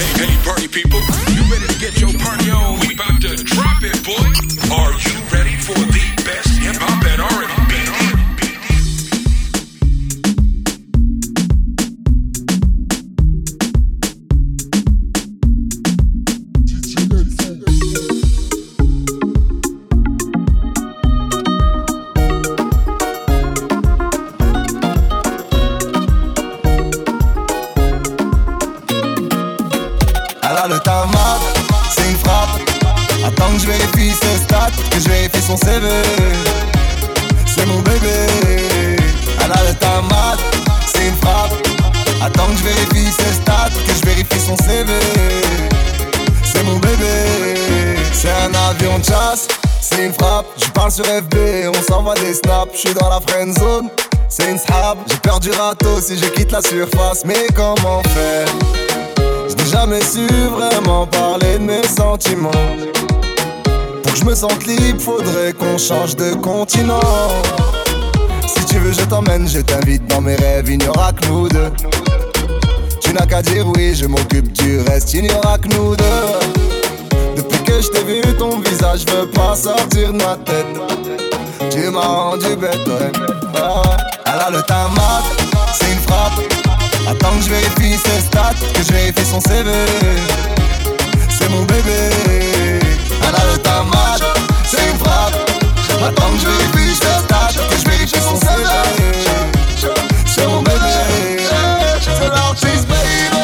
Hey, hey, party people, you ready to get your party on? CV. C'est mon bébé. Elle a le tamat, c'est une frappe. Attends que je vérifie ses stats, que je vérifie son CV. C'est mon bébé. C'est un avion de chasse, c'est une frappe. Je parle sur FB, on s'envoie des snaps. Je suis dans la friend zone. C'est une strap, j'ai peur du râteau si je quitte la surface. Mais comment faire? Je n'ai jamais su vraiment parler de mes sentiments. Je me sente libre, faudrait qu'on change de continent. Si tu veux, je t'emmène, je t'invite dans mes rêves, il n'y aura que nous deux. Tu n'as qu'à dire oui, je m'occupe du reste, il n'y aura que nous deux. Depuis que je t'ai vu, ton visage veut pas sortir de ma tête. Tu m'as rendu bête, ouais. Ah. Elle a le tamat, c'est une frappe. Attends que je vérifie ses stats, que je vérifie son CV. C'est mon bébé. Attends que je vérifie ses stats, que je vérifie son CV. C'est mon bébé. C'est l'artiste, baby.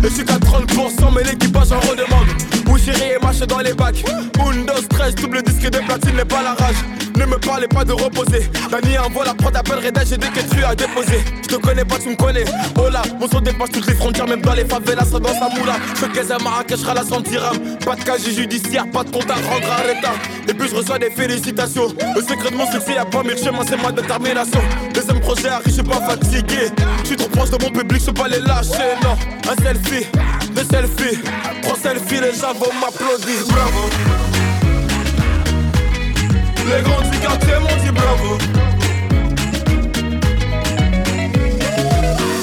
Je suis qu'à 30% mais l'équipage en redemande Où et marche dans les bacs Undo stress, double disque de platine n'est pas la rage Ne me parlez pas de reposer. Dani envoie la prod appelle Reda j'ai des que tu as déposé. Je te connais pas tu me connais. Oh là, mon son dépasse toutes les frontières Même dans les favelas, dans sa moula. Je fais à Marrakech, la 100 dirhams Pas de casier judiciaire, pas de compte à rendre à l'état. Et puis je reçois des félicitations. Le secret de mon succès y'a pas mille chemins c'est ma détermination. Deuxième projet arrive, je suis pas fatigué. Je suis trop proche de mon public, je peux pas les lâcher Non, un selfie, deux selfies. Trois selfies, les gens vont m'applaudir. Bravo Les grands du quartier m'ont dit bravo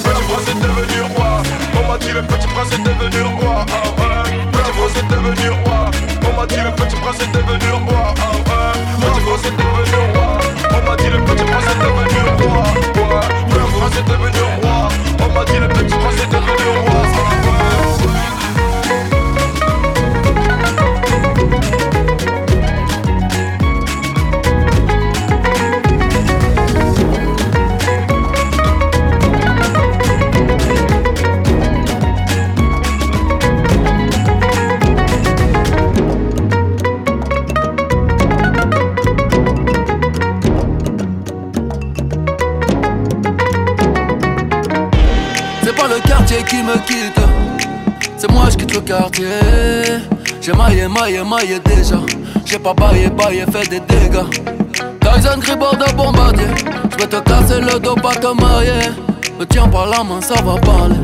Petit prince est devenu roi. On m'a dit le petit prince est devenu roi. Ah ouais. Petit prince devenu roi. On m'a dit le petit prince est devenu roi. Ah ouais. Petit prince devenu roi. On m'a dit le petit prince est devenu roi. Ouais. Petit prince devenu roi J'ai maillé, maillé, maillé déjà. J'ai pas baillé, baillé, fait des dégâts. Tyson Gribord de bombardier. Je vais te casser le dos, pas te marier. Me tiens par la main, ça va parler.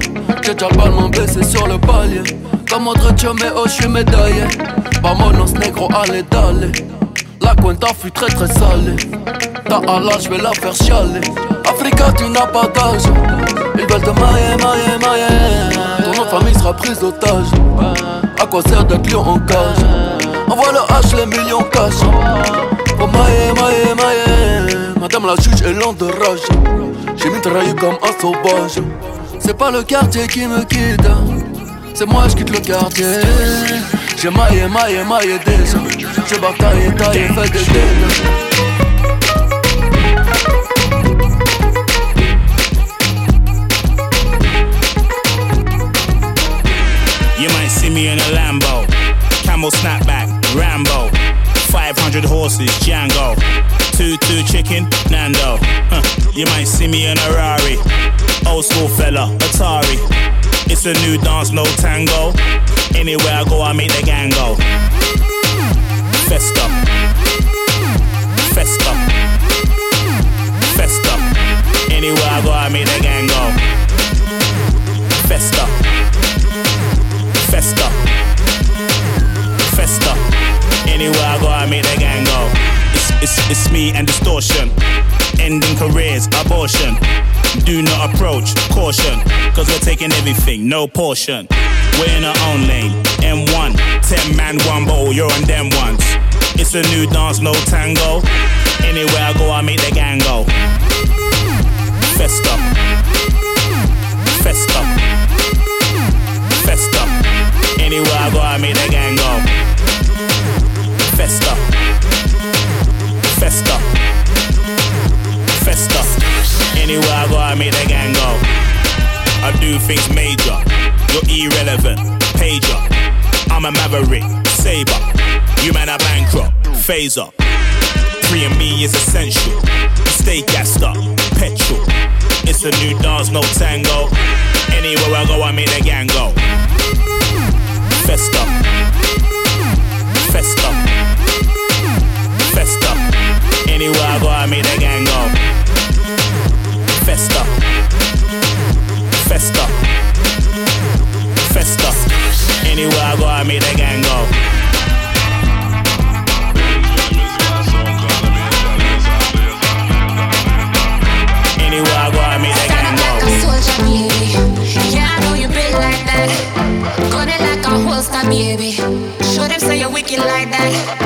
J'ai déjà le baissé sur le palier. Comme autre mais oh, je suis médaillé. Vamonos negro, allez, d'aller. La cuenta fut très très salée. Ta Allah, je vais la faire chialer. Africa, tu n'as pas d'âge. Ils veulent te mailler, mailler, mailler. Sera d'otage. À quoi sert d'être lion en cage? Envoie le H, les millions cash. Pour mailler, mailler, mailler. Madame la juge est lente de rage. J'ai mitraillé comme un sauvage. C'est pas le quartier qui me quitte. C'est moi, je quitte le quartier. J'ai maillé, maillé, maillé déjà. J'ai bataillé, taillé, fait des dégâts. Me in a Lambo, camel snapback, Rambo, 500 horses, Django, two two chicken, Nando. Huh. You might see me in a Rari, old school fella, Atari. It's a new dance, no tango. Anywhere I go, I make the gang go. Festa, festa, festa. Anywhere I go, I make the gang go. Festa. And distortion. Ending careers, abortion. Do not approach, caution. Cause we're taking everything, no portion. We're in our own lane. M1, 10 man, one bottle, you're on them ones. It's a new dance, no tango. Anywhere I go, I make the gang go. Festa. Festa. Festa. Anywhere I go, I make the gang Festa. Festa. Anywhere I go, I make the gang go. I do things major. You're irrelevant. Pager. I'm a maverick. Saber. You man are bankrupt. Phaser. Free and me is essential. Stay gassed up. Petrol. It's a new dance, no tango. Anywhere I go, I make the gang go. Festa. I.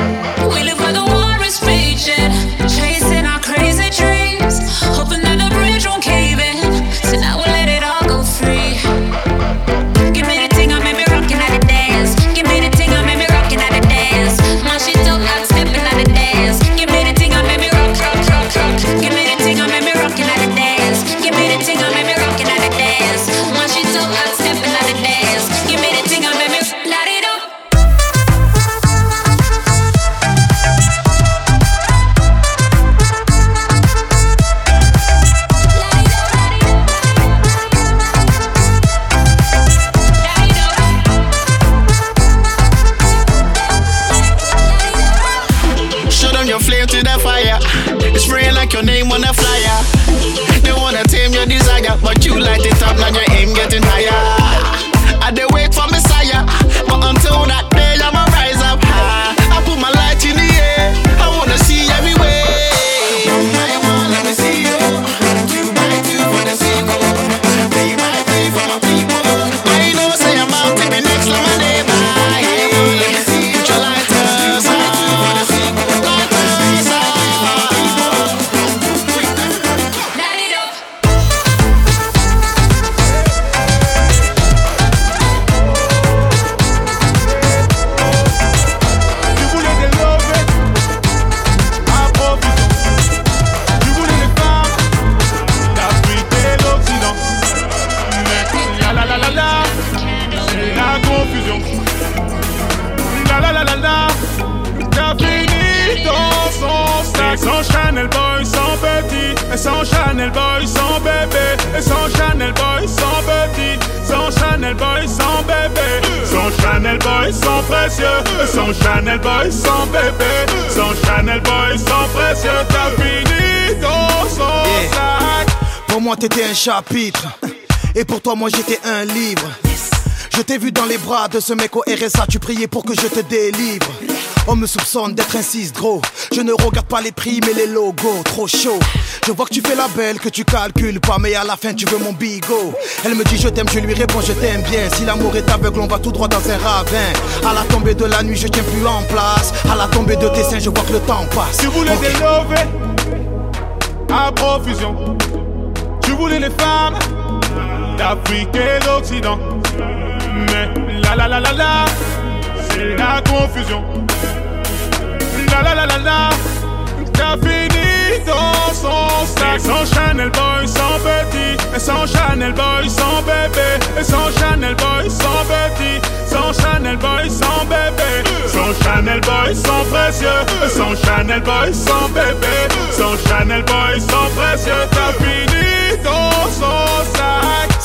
Et sans Chanel Boy, sans petit. Sans Chanel Boy, sans bébé. Sans Chanel Boy, sans précieux. Et sans Chanel Boy, sans bébé. Sans Chanel Boy, sans précieux. T'as fini dans son Yeah. sac. Pour moi, t'étais un chapitre. Et pour toi, moi, j'étais un livre. Je t'ai vu dans les bras de ce mec au RSA, tu priais pour que je te délivre. On me soupçonne d'être un 6 gros. Je ne regarde pas les prix, mais les logos, trop chaud. Je vois que tu fais la belle, que tu calcules pas, mais à la fin, tu veux mon bigot. Elle me dit je t'aime, je lui réponds je t'aime bien. Si l'amour est aveugle, on va tout droit dans un ravin. À la tombée de la nuit, je tiens plus en place. À la tombée de tes seins, je vois que le temps passe. Tu voulais Ok. des à profusion. Tu voulais les femmes d'Afrique et d'Occident. Mais la la la la la, c'est la confusion. La la la la la, t'as fini dans son sac. Sans Chanel Boy, sans petit. Et sans Chanel Boy, sans bébé. Et sans Chanel Boy, sans petit. Sans Chanel Boy, sans bébé. Sans Chanel Boy, sans précieux. Et sans Chanel Boy, sans bébé. Sans Chanel Boy, sans précieux. T'as fini dans son sac.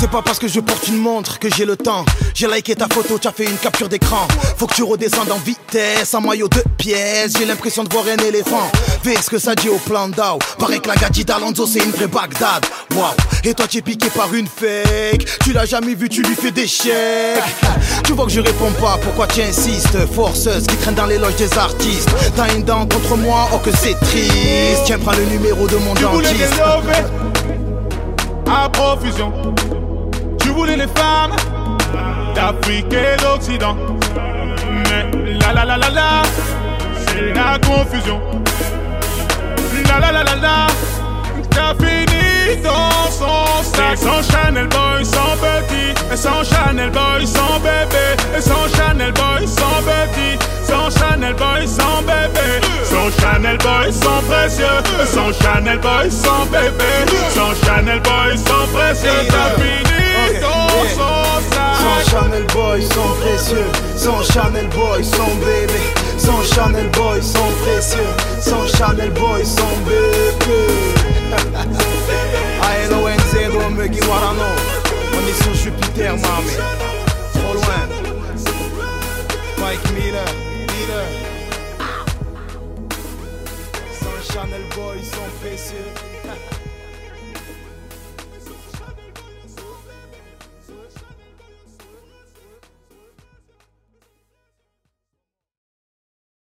C'est pas parce que je porte une montre que j'ai le temps. J'ai liké ta photo, tu as fait une capture d'écran. Faut que tu redescendes en vitesse, en maillot de pièces. J'ai l'impression de voir un éléphant. Fais ce que ça dit au plan d'Ao. Paraît que la gadget d'Alonso c'est une vraie Bagdad. Waouh, et toi tu es piqué par une fake. Tu l'as jamais vu, tu lui fais des chèques. Tu vois que je réponds pas, pourquoi tu insistes Forceuse qui traîne dans les loges des artistes? T'as une dent contre moi, oh que c'est triste. Tiens, prends le numéro de mon Tu dentiste. à profusion. Voulais les femmes d'Afrique et d'Occident. Mais la la la la la, c'est la confusion. La la la la la, fini dans son sac. Sans Chanel Boy, sans petit. Et sans Chanel Boy, sans bébé. Et sans Chanel Boy, sans petit. Sans Chanel Boy, sans bébé. Sans Chanel Boy, sans précieux. Et sans Chanel Boy, sans bébé. Sans Chanel Boy, sans précieux. T'as fini dans son sac. Sans Chanel Boy, sans précieux. Sans Chanel Boy, sans bébé. Sans Chanel Boy, sans précieux. Sans Chanel Boy, sans bébé. A-L-O-N-Z, Romeo Guimarano. On est sur Jupiter, mamé. Trop loin. Mike Miller, Miller. Sans Chanel Boy, sans précieux.